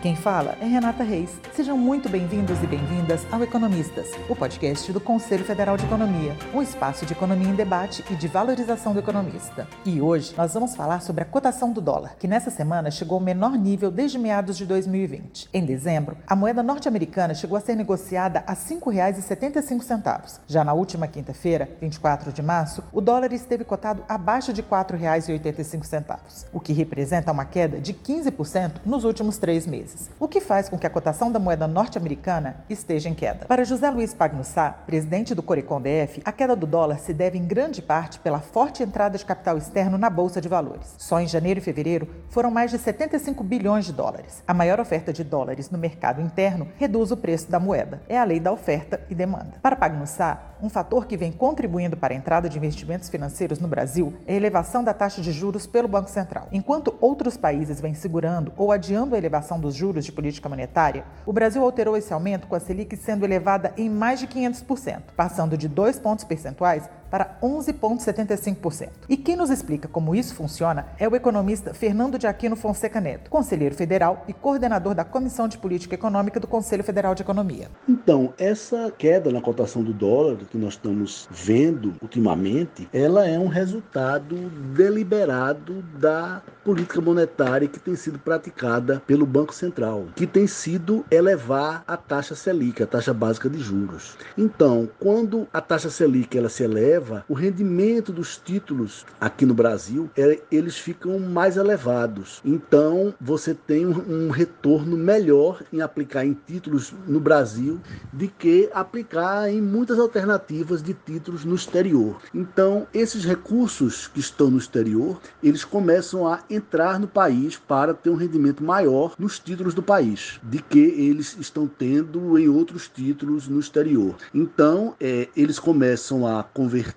quem fala é Renata Reis. Sejam muito bem-vindos e bem-vindas ao Economistas, o podcast do Conselho Federal de Economia, um espaço de economia em debate e de valorização do economista. E hoje nós vamos falar sobre a cotação do dólar, que nessa semana chegou ao menor nível desde meados de 2020. Em dezembro, a moeda norte-americana chegou a ser negociada a R$ 5,75. Já na última quinta-feira, 24 de março, o dólar esteve cotado abaixo de R$ 4,85, o que representa uma queda de 15% nos últimos três meses, o que faz com que a cotação da moeda norte-americana esteja em queda. Para José Luiz Pagnussá, presidente do Corecon DF, a queda do dólar se deve em grande parte pela forte entrada de capital externo na Bolsa de Valores. Só em janeiro e fevereiro foram mais de 75 bilhões de dólares. A maior oferta de dólares no mercado interno reduz o preço da moeda. É a lei da oferta e demanda. Para Pagnussá, um fator que vem contribuindo para a entrada de investimentos financeiros no Brasil é a elevação da taxa de juros pelo Banco Central. Enquanto outros países vêm segurando ou adiando a elevação dos juros de política monetária, o Brasil alterou esse aumento com a Selic sendo elevada em mais de 500%, passando de 2 pontos percentuais para 11,75%. E quem nos explica como isso funciona é o economista Fernando de Aquino Fonseca Neto, conselheiro federal e coordenador da Comissão de Política Econômica do Conselho Federal de Economia. Então, essa queda na cotação do dólar que nós estamos vendo ultimamente, ela é um resultado deliberado da política monetária que tem sido praticada pelo Banco Central, que tem sido elevar a taxa Selic, a taxa básica de juros. Então, quando a taxa Selic ela se eleva, o rendimento dos títulos aqui no Brasil, é, eles ficam mais elevados. Então, você tem um, um retorno melhor em aplicar em títulos no Brasil de que aplicar em muitas alternativas de títulos no exterior. Então, esses recursos que estão no exterior, eles começam a entrar no país para ter um rendimento maior nos títulos do país, de que eles estão tendo em outros títulos no exterior. Então, é, eles começam a converter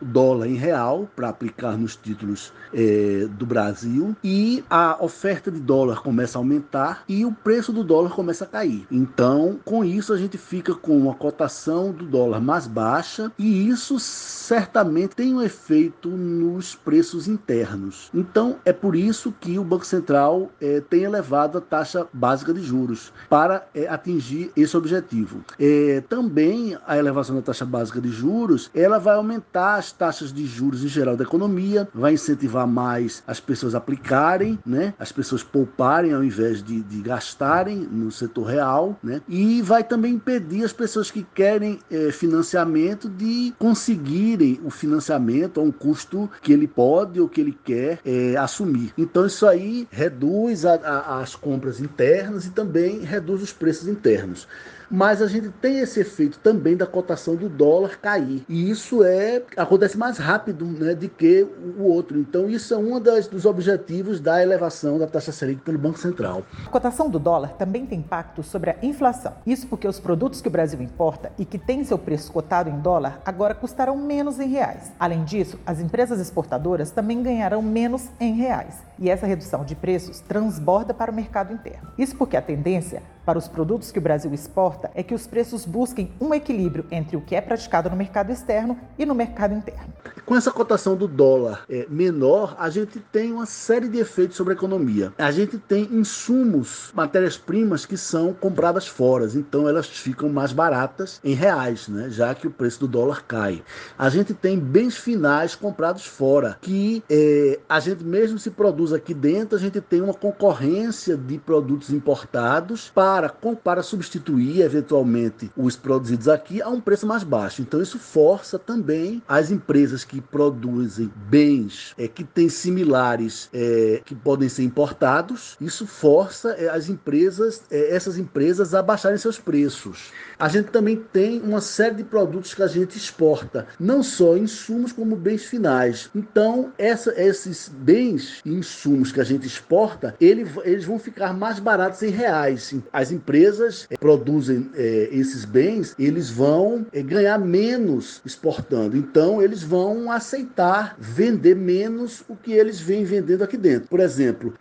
o dólar em real para aplicar nos títulos é, do Brasil e a oferta de dólar começa a aumentar e o preço do dólar começa a cair. Então, com isso, a gente fica com uma cotação do dólar mais baixa e isso certamente tem um efeito nos preços internos. Então, é por por isso que o Banco Central é, tem elevado a taxa básica de juros para é, atingir esse objetivo. É, também a elevação da taxa básica de juros ela vai aumentar as taxas de juros em geral da economia, vai incentivar mais as pessoas a aplicarem, né, as pessoas pouparem ao invés de, de gastarem no setor real, né, e vai também impedir as pessoas que querem financiamento de conseguirem o financiamento a um custo que ele pode ou que ele quer assumir. Então isso aí reduz a, a, as compras internas e também reduz os preços internos mas a gente tem esse efeito também da cotação do dólar cair. E isso é acontece mais rápido né, do que o outro. Então, isso é um das, dos objetivos da elevação da taxa Selic pelo Banco Central. A cotação do dólar também tem impacto sobre a inflação. Isso porque os produtos que o Brasil importa e que têm seu preço cotado em dólar agora custarão menos em reais. Além disso, as empresas exportadoras também ganharão menos em reais. E essa redução de preços transborda para o mercado interno. Isso porque a tendência para os produtos que o Brasil exporta é que os preços busquem um equilíbrio entre o que é praticado no mercado externo e no mercado interno. Com essa cotação do dólar é, menor, a gente tem uma série de efeitos sobre a economia. A gente tem insumos, matérias-primas que são compradas fora, então elas ficam mais baratas em reais, né? já que o preço do dólar cai. A gente tem bens finais comprados fora, que é, a gente mesmo se produz aqui dentro, a gente tem uma concorrência de produtos importados para para, para substituir eventualmente os produzidos aqui a um preço mais baixo. Então isso força também as empresas que produzem bens é, que têm similares é, que podem ser importados. Isso força é, as empresas, é, essas empresas a baixarem seus preços. A gente também tem uma série de produtos que a gente exporta, não só insumos como bens finais. Então essa, esses bens e insumos que a gente exporta, ele, eles vão ficar mais baratos em reais. As empresas eh, produzem eh, esses bens, eles vão eh, ganhar menos exportando. Então, eles vão aceitar vender menos o que eles vêm vendendo aqui dentro. Por exemplo,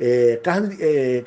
carne,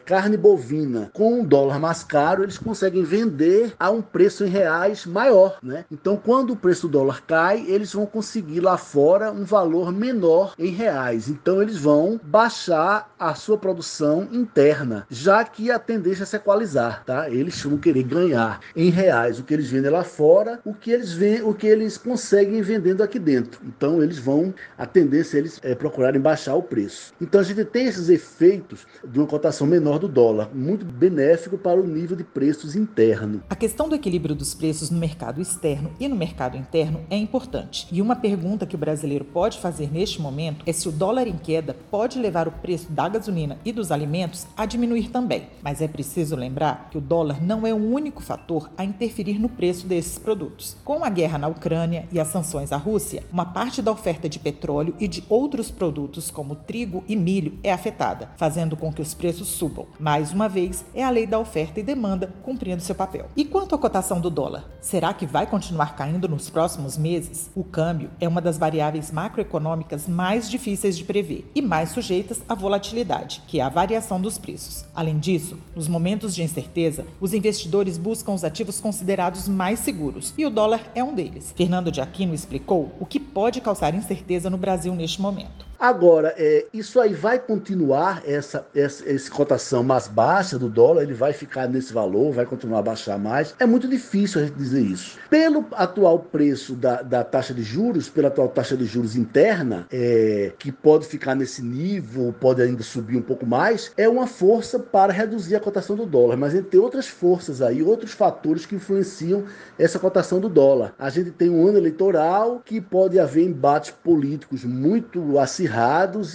carne bovina com um dólar mais caro, eles conseguem vender a um preço em reais maior. Né? Então, quando o preço do dólar cai, eles vão conseguir lá fora um valor menor em reais. Então, eles vão baixar baixar a sua produção interna, já que a tendência é se equalizar, tá? Eles vão querer ganhar em reais o que eles vendem lá fora, o que eles vendem, o que eles conseguem vendendo aqui dentro. Então eles vão a tendência é eles é, procurarem baixar o preço. Então a gente tem esses efeitos de uma cotação menor do dólar, muito benéfico para o nível de preços interno. A questão do equilíbrio dos preços no mercado externo e no mercado interno é importante. E uma pergunta que o brasileiro pode fazer neste momento é se o dólar em queda pode levar o preço da gasolina e dos alimentos a diminuir também. Mas é preciso lembrar que o dólar não é o único fator a interferir no preço desses produtos. Com a guerra na Ucrânia e as sanções à Rússia, uma parte da oferta de petróleo e de outros produtos como trigo e milho é afetada, fazendo com que os preços subam. Mais uma vez, é a lei da oferta e demanda cumprindo seu papel. E quanto à cotação do dólar? Será que vai continuar caindo nos próximos meses? O câmbio é uma das variáveis macroeconômicas mais difíceis de prever e mais sujeitas à volatilidade, que é a variação dos preços. Além disso, nos momentos de incerteza, os investidores buscam os ativos considerados mais seguros e o dólar é um deles. Fernando de Aquino explicou o que pode causar incerteza no Brasil neste momento. Agora, é, isso aí vai continuar, essa, essa, essa, cotação mais baixa do dólar, ele vai ficar nesse valor, vai continuar a baixar mais. É muito difícil a gente dizer isso. Pelo atual preço da, da taxa de juros, pela atual taxa de juros interna, é, que pode ficar nesse nível, pode ainda subir um pouco mais, é uma força para reduzir a cotação do dólar. Mas a gente tem outras forças aí, outros fatores que influenciam essa cotação do dólar. A gente tem um ano eleitoral que pode haver embates políticos muito acirrados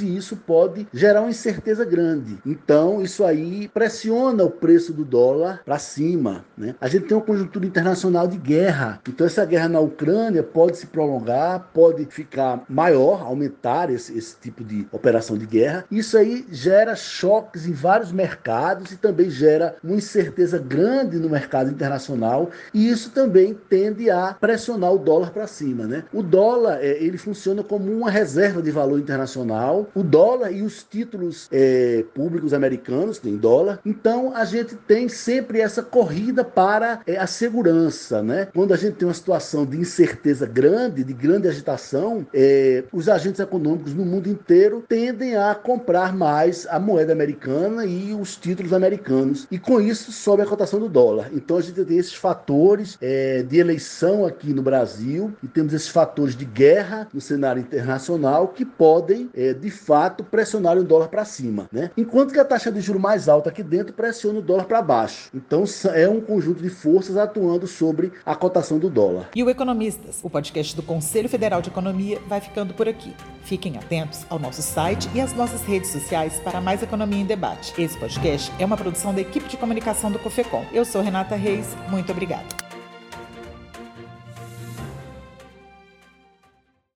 e isso pode gerar uma incerteza grande. Então, isso aí pressiona o preço do dólar para cima. Né? A gente tem uma conjuntura internacional de guerra. Então, essa guerra na Ucrânia pode se prolongar, pode ficar maior, aumentar esse, esse tipo de operação de guerra. Isso aí gera choques em vários mercados e também gera uma incerteza grande no mercado internacional. E isso também tende a pressionar o dólar para cima. Né? O dólar é, ele funciona como uma reserva de valor internacional internacional, o dólar e os títulos é, públicos americanos têm dólar. Então a gente tem sempre essa corrida para é, a segurança, né? Quando a gente tem uma situação de incerteza grande, de grande agitação, é, os agentes econômicos no mundo inteiro tendem a comprar mais a moeda americana e os títulos americanos. E com isso sobe a cotação do dólar. Então a gente tem esses fatores é, de eleição aqui no Brasil e temos esses fatores de guerra no cenário internacional que podem podem, é, de fato, pressionar o dólar para cima. Né? Enquanto que a taxa de juros mais alta aqui dentro pressiona o dólar para baixo. Então é um conjunto de forças atuando sobre a cotação do dólar. E o Economistas, o podcast do Conselho Federal de Economia, vai ficando por aqui. Fiquem atentos ao nosso site e às nossas redes sociais para mais economia em debate. Esse podcast é uma produção da equipe de comunicação do Cofecom. Eu sou Renata Reis, muito obrigada.